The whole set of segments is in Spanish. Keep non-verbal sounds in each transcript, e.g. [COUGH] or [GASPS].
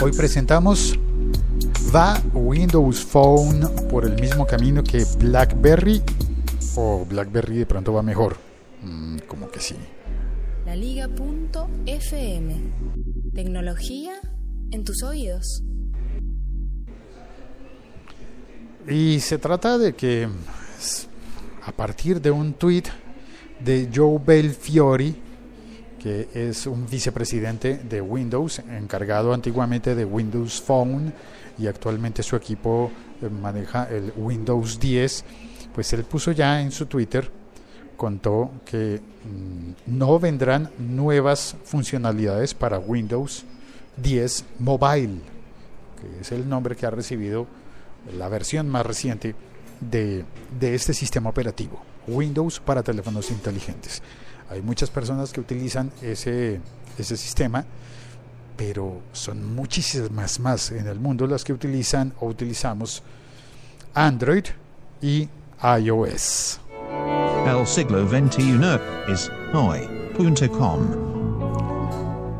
Hoy presentamos ¿Va Windows Phone por el mismo camino que BlackBerry? ¿O BlackBerry de pronto va mejor? Mm, como que sí. La Liga.fm. Tecnología en tus oídos. Y se trata de que a partir de un tweet de Joe Belfiori, que es un vicepresidente de Windows, encargado antiguamente de Windows Phone y actualmente su equipo eh, maneja el Windows 10, pues él puso ya en su Twitter, contó que mm, no vendrán nuevas funcionalidades para Windows 10 Mobile, que es el nombre que ha recibido la versión más reciente de, de este sistema operativo, Windows para teléfonos inteligentes. Hay muchas personas que utilizan ese, ese sistema, pero son muchísimas más en el mundo las que utilizan o utilizamos Android y iOS. El siglo XXI es hoy.com.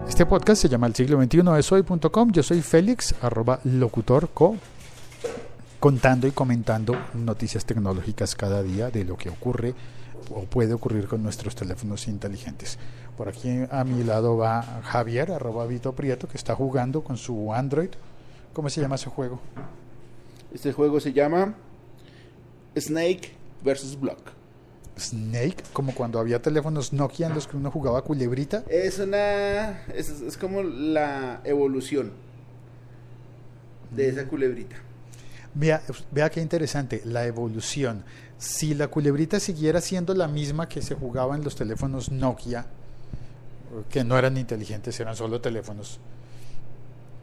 Este podcast se llama El siglo XXI es hoy.com. Yo soy Félix, arroba locutorco, contando y comentando noticias tecnológicas cada día de lo que ocurre o puede ocurrir con nuestros teléfonos inteligentes. Por aquí a mi lado va Javier, arroba Vito Prieto, que está jugando con su Android. ¿Cómo se llama ese juego? Este juego se llama Snake vs. Block. Snake, como cuando había teléfonos Nokia en los que uno jugaba culebrita. Es una. Es, es como la evolución de esa culebrita. Vea, vea qué interesante, la evolución. Si la culebrita siguiera siendo la misma que se jugaba en los teléfonos Nokia, que no eran inteligentes, eran solo teléfonos,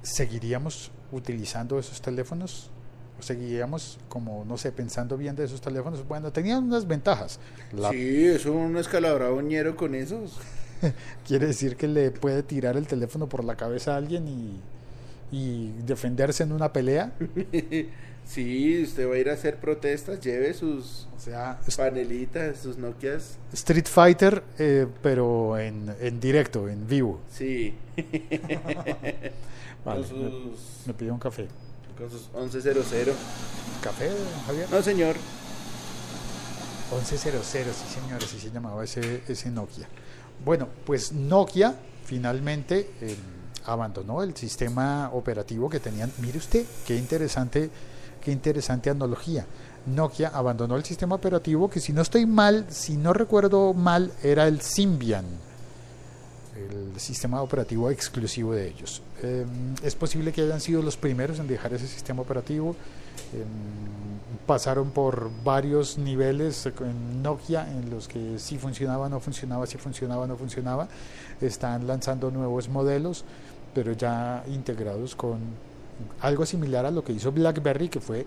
¿seguiríamos utilizando esos teléfonos? ¿O seguiríamos, como, no sé, pensando bien de esos teléfonos? Bueno, tenían unas ventajas. La- Sí, es un escalabraboñero con esos. [LAUGHS] Quiere decir que le puede tirar el teléfono por la cabeza a alguien y, y defenderse en una pelea. [LAUGHS] Sí, usted va a ir a hacer protestas, lleve sus O sea, panelitas, sus Nokias. Street Fighter, eh, pero en, en directo, en vivo. Sí. [LAUGHS] Vale, me, sus, me pidió un café. con sus 1100. ¿Café, Javier? No, señor. 1100, sí señores, así se llamaba ese, ese Nokia. Bueno, pues Nokia finalmente eh, abandonó el sistema operativo que tenían. Mire usted, qué interesante, qué interesante analogía. Nokia abandonó el sistema operativo que si no estoy mal, si no recuerdo mal, era el Symbian, el sistema operativo exclusivo de ellos. Eh, es posible que hayan sido los primeros en dejar ese sistema operativo. Eh, pasaron por varios niveles en Nokia en los que sí funcionaba, no funcionaba, sí funcionaba, no funcionaba. Están lanzando nuevos modelos, pero ya integrados con algo similar a lo que hizo BlackBerry, que fue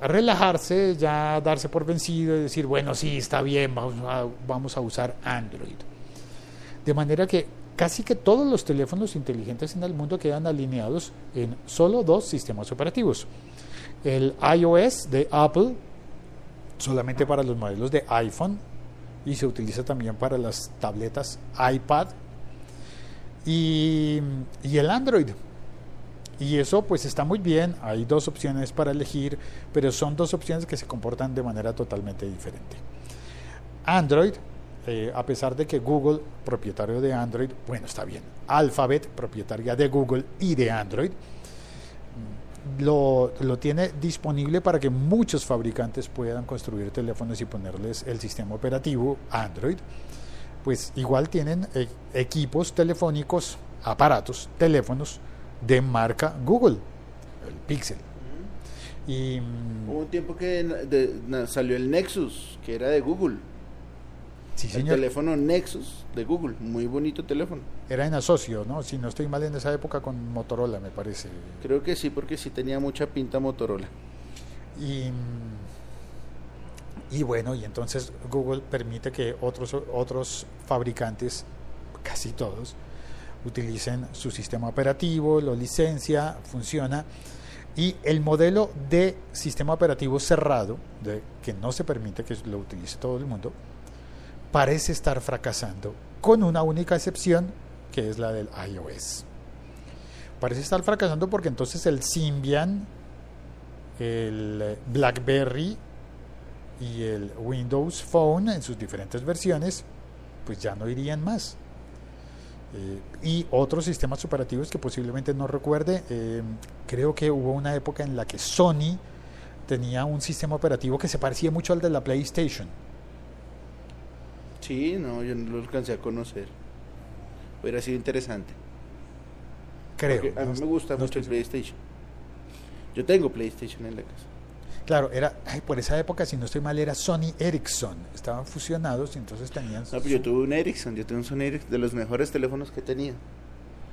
relajarse, ya darse por vencido y decir, bueno, sí, está bien, vamos a, usar Android. De manera que casi que todos los teléfonos inteligentes en el mundo quedan alineados en solo dos sistemas operativos. El iOS de Apple, solamente para los modelos de iPhone, y se utiliza también para las tabletas iPad, y, el Android. Y eso pues está muy bien, hay dos opciones para elegir, pero son dos opciones que se comportan de manera totalmente diferente. Android, eh, a pesar de que Google, propietario de Android, bueno, está bien, Alphabet, propietaria de Google y de Android, lo, lo, tiene disponible para que muchos fabricantes puedan construir teléfonos y ponerles el sistema operativo Android. Pues igual tienen eh, equipos telefónicos, aparatos, teléfonos de marca Google, el Pixel. Y, Hubo un tiempo que de, de, salió el Nexus, que era de Google. Sí, el señor. teléfono Nexus de Google, muy bonito teléfono. Era en asocio, ¿no? Si no estoy mal en esa época con Motorola, me parece. Creo que sí, porque sí tenía mucha pinta Motorola. Y, y bueno, y entonces Google permite que otros, otros fabricantes, casi todos, utilicen su sistema operativo, lo licencia, funciona. Y el modelo de sistema operativo cerrado, de, que no se permite que lo utilice todo el mundo, parece estar fracasando, con una única excepción, que es la del iOS. parece estar fracasando porque entonces el Symbian, el BlackBerry y el Windows Phone en sus diferentes versiones, pues ya no irían más. Eh, y otros sistemas operativos que posiblemente no recuerde, eh, creo que hubo una época en la que Sony tenía un sistema operativo que se parecía mucho al de la PlayStation. Sí, no, yo no lo alcancé a conocer. Hubiera sido interesante. Creo. Porque a mí no- me gusta no mucho el. PlayStation. Yo tengo PlayStation en la casa. Claro, era, ay, por esa época, si no estoy mal, era Sony Ericsson. Estaban fusionados y entonces tenían... No, su- yo tuve un Ericsson, yo tuve un Sony Ericsson de los mejores teléfonos que tenido.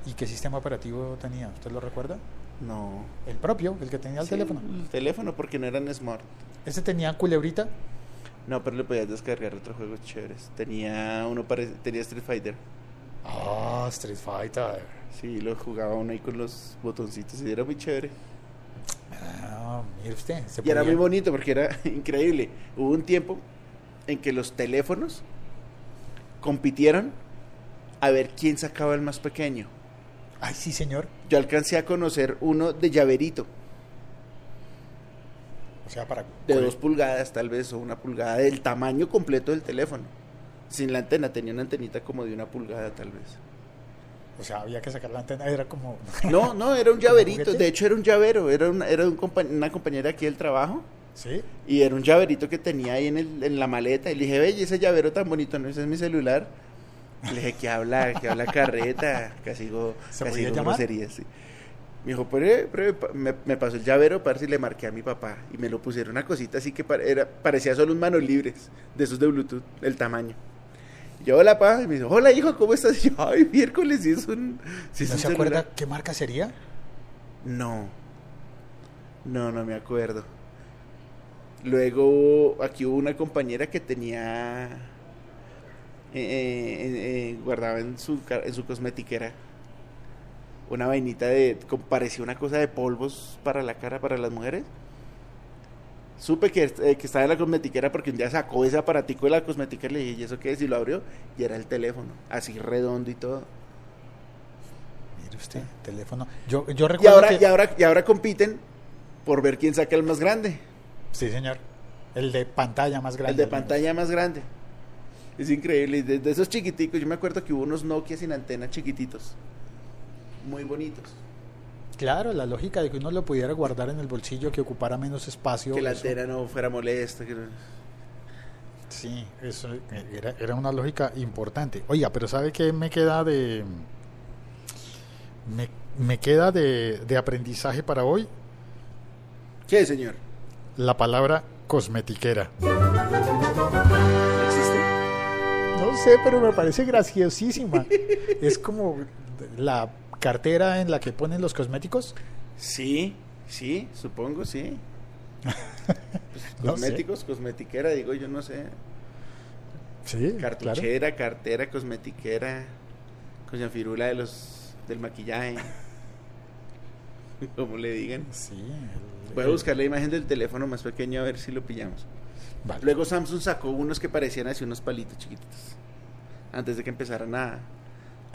¿Y qué sistema operativo tenía? ¿Usted lo recuerda? No. El propio, el que tenía el Sí, teléfono. El teléfono porque no eran smart. ¿Ese tenía culebrita? No, pero le podías descargar otros juegos chéveres. Tenía uno pare- tenía Street Fighter. Ah, Street Fighter. Sí, lo jugaba uno ahí con los botoncitos y era muy chévere. Ah, mire usted. se Y era muy bonito porque era [LAUGHS] increíble. Hubo un tiempo en que los teléfonos compitieron a ver quién sacaba el más pequeño. Ay, sí, señor. Yo alcancé a conocer uno de llaverito, O sea, para... de dos pulgadas tal vez, o una pulgada, del tamaño completo del teléfono. Sin la antena, tenía una antenita como de una pulgada tal vez. O sea, había que sacar la antena. Era como... No, no, era un [LAUGHS] llaverito, de hecho era un llavero, era, una, era un una compañera aquí del trabajo. ¿Sí? Y era un llaverito que tenía ahí en, el- en la maleta. Y le dije, ve, ¿y ese llavero tan bonito, ¿no? Ese es mi celular. Y le dije, ¿qué habla? ¿Qué habla carreta? [LAUGHS] Casi digo, ¿Se casi digo groserías, sí. Me dijo, "Pruebe, pruebe". Pa- me, me pasó el llavero para ver si le marqué a mi papá. Y me lo pusieron una cosita así que era, parecía solo un manos libres, de esos de Bluetooth, el tamaño. Yo, hola, pa. Y me hola, hijo, ¿cómo estás? Y yo, ay, miércoles, si es un. Si es ¿No un se celular". acuerda qué marca sería? No. No, no me acuerdo. Luego, aquí hubo una compañera que tenía. eh, eh, eh, guardaba en su, en su cosmetiquera una vainita de. parecía una cosa de polvos para la cara para las mujeres. Supe que, eh, que estaba en la cosmetiquera porque un día sacó ese aparatico de la cosmetiquera y le dije, ¿y eso qué es? Y lo abrió y era el teléfono, así redondo y todo. Mire usted, teléfono. Yo, yo Y recuerdo ahora, que... y, ahora, y ahora compiten por ver quién saca el más grande. Sí, señor. El de pantalla más grande. El de pantalla más grande. Es increíble. Y de, de esos chiquiticos, yo me acuerdo que hubo unos Nokia sin antena chiquititos. Muy bonitos. Claro, la lógica de que uno lo pudiera guardar en el bolsillo, que ocupara menos espacio. que la antena no fuera molesta. que Sí, eso era, era una lógica importante. Oiga, pero ¿sabe qué me queda de... Me, me queda de, de aprendizaje para hoy? ¿Qué, señor? La palabra cosmetiquera. ¿No existe? No sé, pero me parece graciosísima. [LAUGHS] es como la cartera en la que ponen los cosméticos. Sí, sí, supongo, sí. [LAUGHS] Pues, No sé. cosméticos, cosmetiquera, digo yo, no sé. Sí, claro. Cartuchera, cartera, cosmetiquera, coña firula de los del maquillaje. [LAUGHS] Como le digan. Sí. el- Voy a buscar la imagen del teléfono más pequeño a ver si lo pillamos. Vale. Luego Samsung sacó unos que parecían así unos palitos chiquitos. Antes de que empezaran a,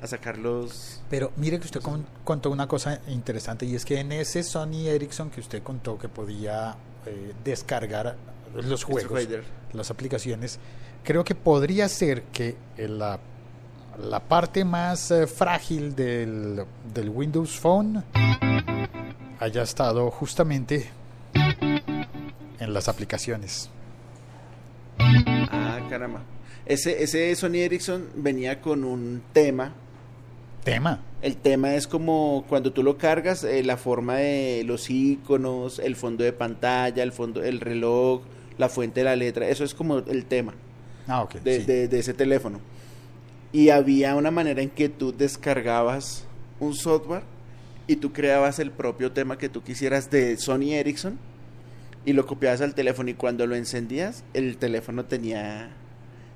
a sacar los... Pero mire que usted con- contó una cosa interesante y es que en ese Sony Ericsson que usted contó que podía eh, descargar los juegos, las aplicaciones, creo que podría ser que la, la parte más eh, frágil del, del Windows Phone haya estado justamente en las aplicaciones. Ah, caramba. Ese, ese Sony Ericsson venía con un tema. Tema. El tema es como cuando tú lo cargas, eh, la forma de los iconos, el fondo de pantalla, el fondo, el reloj, la fuente de la letra. Eso es como el tema. Ah, ok. de, sí. de- de ese teléfono. Y había una manera en que tú descargabas un software y tú creabas el propio tema que tú quisieras de Sony Ericsson y lo copiabas al teléfono y cuando lo encendías el teléfono tenía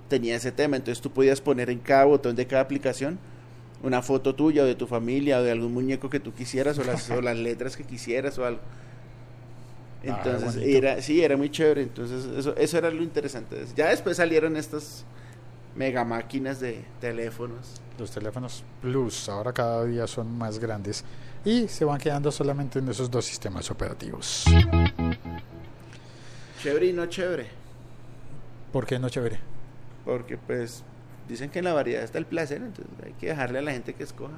tenía ese tema entonces tú podías poner en cada botón de cada aplicación una foto tuya o de tu familia o de algún muñeco que tú quisieras o las, o las [LAUGHS] letras que quisieras o algo Ah, entonces era sí era muy chévere entonces eso eso era lo interesante ya después salieron estas mega máquinas de teléfonos. Los teléfonos Plus ahora cada día son más grandes y se van quedando solamente en esos dos sistemas operativos. Chévere y no chévere. ¿Por qué no chévere? Porque pues dicen que en la variedad está el placer, entonces hay que dejarle a la gente que escoja.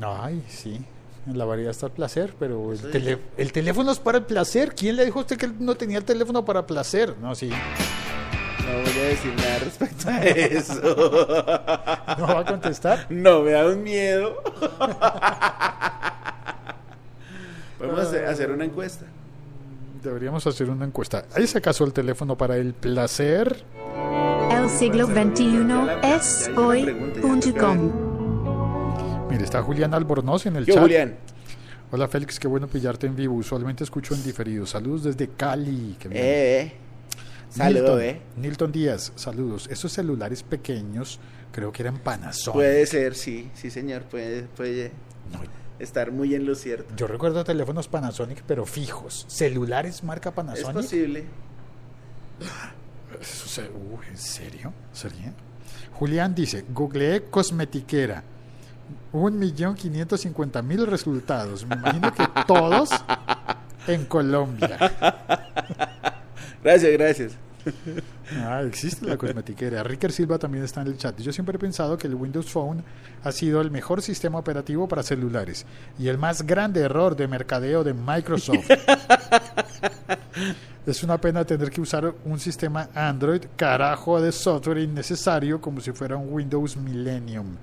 Ay, sí. En la variedad está el placer, pero el, dice. el teléfono es para el placer. ¿Quién le dijo a usted que no tenía el teléfono para placer? No, sí. No voy a decir nada respecto a eso. [LAUGHS] ¿No va a contestar? No, me da un miedo. [LAUGHS] Podemos hacer, hacer una encuesta. Deberíamos hacer una encuesta. ¿Hay acaso el teléfono para el placer? Siglo XXI es hoy.com. Mire, está Julián Albornoz en el ¿Qué, chat. Julián? Hola Félix, qué bueno pillarte en vivo. Usualmente escucho en diferido. Saludos desde Cali. Qué bien. Eh, eh. Saludo, Nilton, eh. Nilton Díaz, saludos. Esos celulares pequeños, creo que eran Panasonic. Puede ser, sí, sí, señor. Puede, puede No, estar muy en lo cierto. yo recuerdo teléfonos Panasonic, pero fijos. Celulares marca Es Panasonic. posible. Uy, ¿En serio? ¿Sería? Julián dice, googleé cosmetiquera. Un millón quinientos cincuenta mil resultados. Me imagino que todos en Colombia. [LAUGHS] Gracias, gracias. Ah, existe la cosmetiquera. Ricker Silva también está en el chat. Yo siempre he pensado que el Windows Phone ha sido el mejor sistema operativo para celulares y el más grande error de mercadeo de Microsoft. [LAUGHS] es una pena tener que usar un sistema Android carajo de software innecesario como si fuera un Windows Millennium.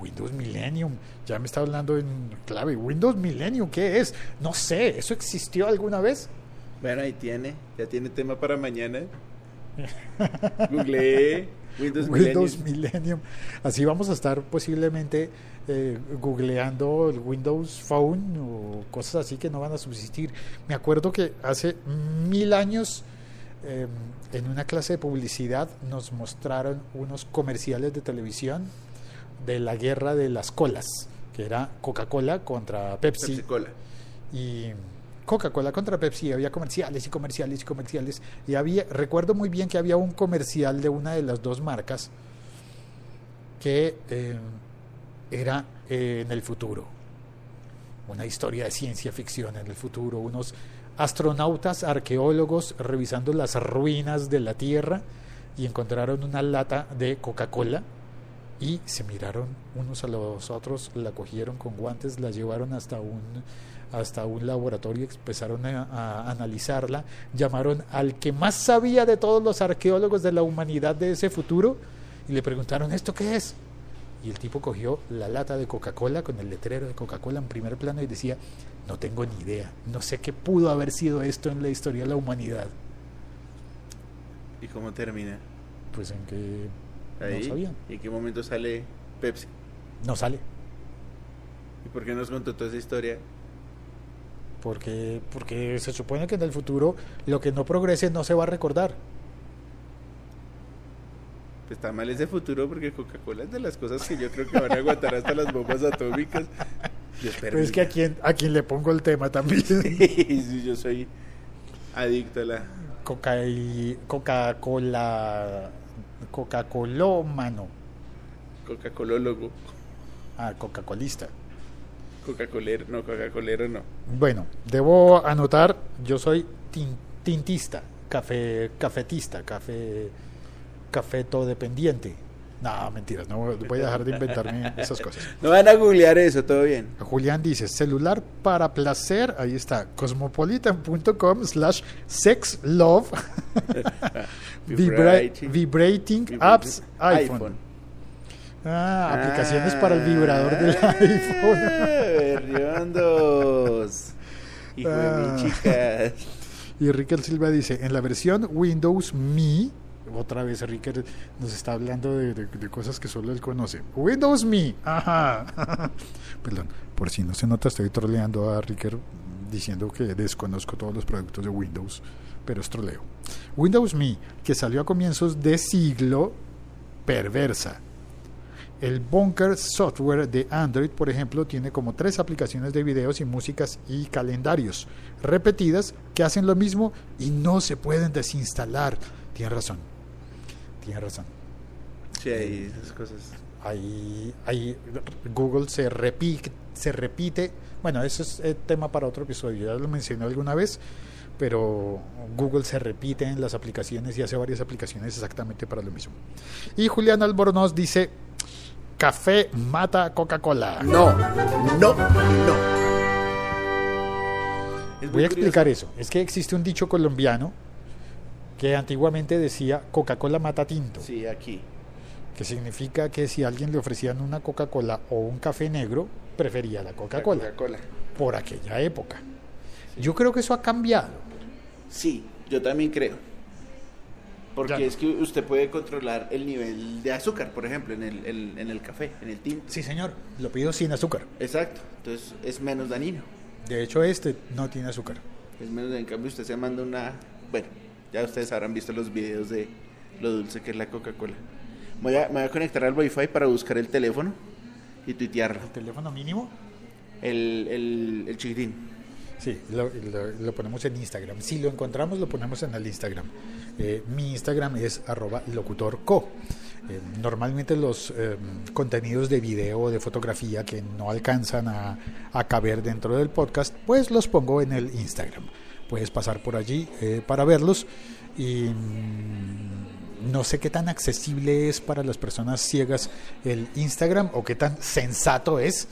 Windows Millennium, ya me está hablando en clave. Windows Millennium, ¿qué es? No sé, ¿eso existió alguna vez? Bueno, ahí tiene. Ya tiene tema para mañana. [LAUGHS] Google Windows, Windows Millennium. Millennium. Así vamos a estar posiblemente eh, googleando el Windows Phone o cosas así que no van a subsistir. Me acuerdo que hace mil años eh, en una clase de publicidad nos mostraron unos comerciales de televisión de la guerra de las colas, que era Coca-Cola contra Pepsi Pepsi Cola. y Coca-Cola contra Pepsi, había comerciales y comerciales y comerciales. Y había, recuerdo muy bien que había un comercial de una de las dos marcas que eh, era eh, en el futuro. Una historia de ciencia ficción en el futuro. Unos astronautas, arqueólogos revisando las ruinas de la Tierra y encontraron una lata de Coca-Cola y se miraron unos a los otros, la cogieron con guantes, la llevaron hasta un hasta un laboratorio, empezaron a, a analizarla, llamaron al que más sabía de todos los arqueólogos de la humanidad de ese futuro y le preguntaron, ¿esto qué es? Y el tipo cogió la lata de Coca-Cola con el letrero de Coca-Cola en primer plano y decía, no tengo ni idea, no sé qué pudo haber sido esto en la historia de la humanidad. ¿Y cómo termina? Pues en que Ahí. no sabían, ¿Y en qué momento sale Pepsi? no sale. ¿Y por qué nos contó toda esa historia? Porque, porque se supone que en el futuro lo que no progrese no se va a recordar. Pues está mal ese futuro porque Coca-Cola es de las cosas que yo creo que van a aguantar hasta las bombas atómicas. [LAUGHS] Pero es que a quien, a quien le pongo el tema también. [LAUGHS] Sí, yo soy adicto a la... Coca-Cola. Coca-Colómano. Coca-Colólogo. Ah, Coca-Colista. Coca-Colero, no, Coca-Colero no. Bueno, debo anotar, yo soy tin- tintista, café, cafetista, café, cafetodependiente. No, mentiras, no voy a dejar de inventarme esas cosas. No van a googlear eso, todo bien. Julián dice, celular para placer, ahí está, cosmopolitan.com slash sex love [LAUGHS] vibra- Vibrating. vibrating apps iPhone. Ah, aplicaciones para el vibrador del iPhone. Berriondos. [LAUGHS] Hijo de Ah. mi chicas. Y Ricker Silva dice, en la versión Windows Me, otra vez Ricker nos está hablando de, de- de cosas que solo él conoce. Windows Me, ajá. [LAUGHS] Perdón, por si no se nota, estoy troleando a Ricker diciendo que desconozco todos los productos de Windows, pero es troleo. Windows Me, que salió a comienzos de siglo, perversa. El Bunker Software de Android, por ejemplo, tiene como tres aplicaciones de videos y músicas y calendarios repetidas que hacen lo mismo y no se pueden desinstalar. Tiene razón. Tiene razón. Sí, ahí esas cosas. Ahí, ahí Google se repite, se repite. Bueno, eso es eh, tema para otro episodio, ya lo mencioné alguna vez, pero Google se repite en las aplicaciones y hace varias aplicaciones exactamente para lo mismo. Y Julián Albornoz dice, café mata Coca-Cola. No, no, no. Voy a explicar eso. Es que existe un dicho colombiano que antiguamente decía Coca-Cola mata tinto. Sí, aquí. que significa que si a alguien le ofrecían una Coca-Cola o un café negro, prefería la La Coca-Cola Coca-Cola. por aquella época. Yo creo que eso ha cambiado. Sí, yo también creo. Porque Ya. es que usted puede controlar el nivel de azúcar, por ejemplo, en el, el- en el café, en el tinto. Sí, señor, lo pido sin azúcar. Exacto. Entonces es menos dañino. De hecho, este no tiene azúcar. Es menos, en cambio usted se manda una... Bueno, ya ustedes habrán visto los videos de lo dulce que es la Coca-Cola. Voy a, me voy a conectar al Wi-Fi para buscar el teléfono y tuitearlo. ¿Teléfono mínimo? El, el, el chiquitín. Sí, lo, lo- lo ponemos en Instagram. Si lo encontramos, lo ponemos en el Instagram. Eh, mi Instagram es arroba locutorco. Eh, normalmente los eh, contenidos de video de fotografía que no alcanzan a, a caber dentro del podcast, pues los pongo en el Instagram. Puedes pasar por allí eh, para verlos y mm, no sé qué tan accesible es para las personas ciegas el Instagram o qué tan sensato es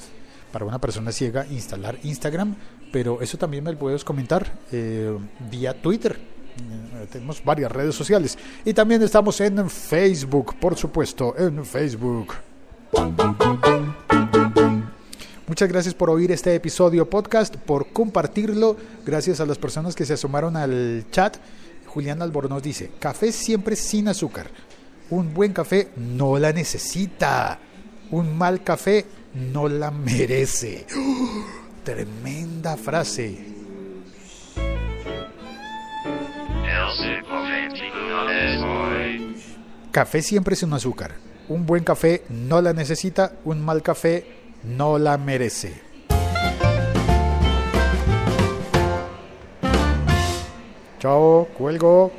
para una persona ciega instalar Instagram, pero eso también me lo puedes comentar eh, vía Twitter. Eh, tenemos varias redes sociales y también estamos en Facebook, por supuesto, en Facebook. Muchas gracias por oír este episodio podcast, por compartirlo. Gracias a las personas que se asomaron al chat. Julián Albornoz dice, café siempre sin azúcar. Un buen café no la necesita. Un mal café no la merece. [GASPS] Tremenda frase. Café siempre sin azúcar. Un buen café no la necesita. Un mal café no la merece. Chao, cuelgo.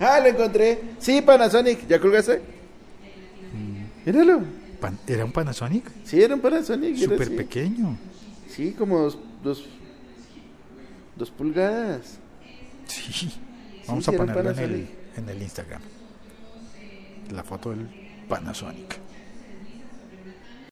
¡Ah, lo encontré! Sí, Panasonic. ¿Ya colgaste? Míralo. Pan- ¿Era un Panasonic? Sí, era un Panasonic. era Súper así. pequeño. Sí, como dos, dos, dos pulgadas. Sí. Vamos a era un ponerlo en el, Panasonic. en el Instagram. La foto del Panasonic.